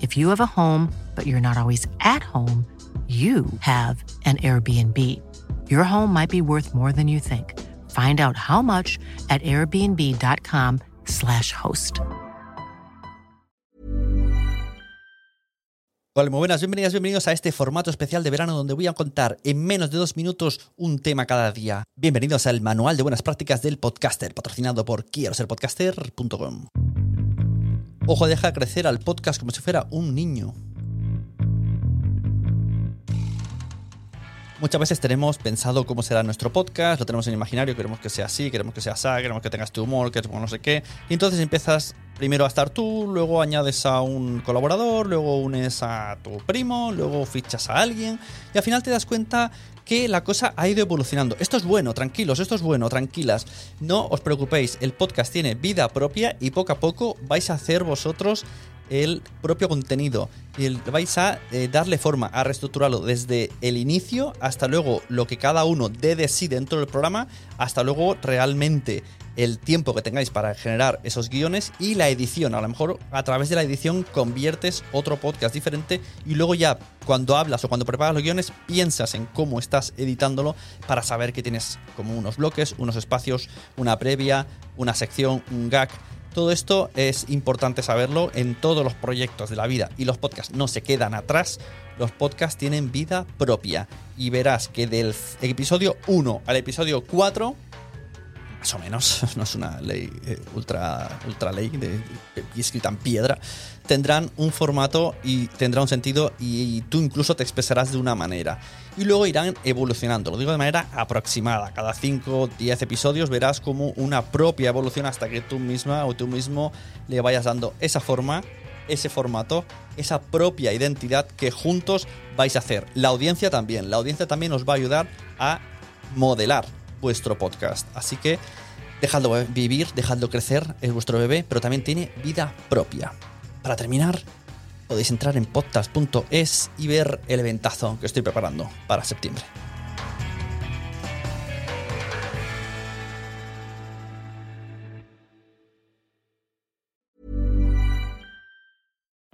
If you have a home, but you're not always at home, you have an Airbnb. Your home might be worth more than you think. Find out how much at airbnb.com/slash host. Hola, muy buenas, bienvenidas, bienvenidos a este formato especial de verano donde voy a contar en menos de dos minutos un tema cada día. Bienvenidos al Manual de Buenas Prácticas del Podcaster, patrocinado por quiero ser podcaster.com. Ojo, deja crecer al podcast como si fuera un niño. Muchas veces tenemos pensado cómo será nuestro podcast, lo tenemos en imaginario, queremos que sea así, queremos que sea así, queremos que tengas tu humor, que no sé qué. Y entonces empiezas primero a estar tú, luego añades a un colaborador, luego unes a tu primo, luego fichas a alguien y al final te das cuenta que la cosa ha ido evolucionando. Esto es bueno, tranquilos, esto es bueno, tranquilas. No os preocupéis, el podcast tiene vida propia y poco a poco vais a hacer vosotros el propio contenido y vais a eh, darle forma, a reestructurarlo desde el inicio hasta luego lo que cada uno dé de sí dentro del programa, hasta luego realmente el tiempo que tengáis para generar esos guiones y la edición. A lo mejor a través de la edición conviertes otro podcast diferente y luego ya cuando hablas o cuando preparas los guiones piensas en cómo estás editándolo para saber que tienes como unos bloques, unos espacios, una previa, una sección, un gag todo esto es importante saberlo en todos los proyectos de la vida y los podcasts no se quedan atrás. Los podcasts tienen vida propia y verás que del episodio 1 al episodio 4 más o menos, no es una ley eh, ultra, ultra ley de, escrita en piedra, tendrán un formato y tendrá un sentido y, tú incluso te expresarás de una manera. Y luego irán evolucionando, lo digo de manera aproximada. Cada 5 o 10 episodios verás como una propia evolución hasta que tú misma o tú mismo le vayas dando esa forma, ese formato, esa propia identidad que juntos vais a hacer. La audiencia también, la audiencia también os va a ayudar a modelar vuestro podcast. Así que dejadlo vivir, dejadlo crecer, es vuestro bebé, pero también tiene vida propia. Para terminar, podéis entrar en podcast.es y ver el eventazo que estoy preparando para septiembre.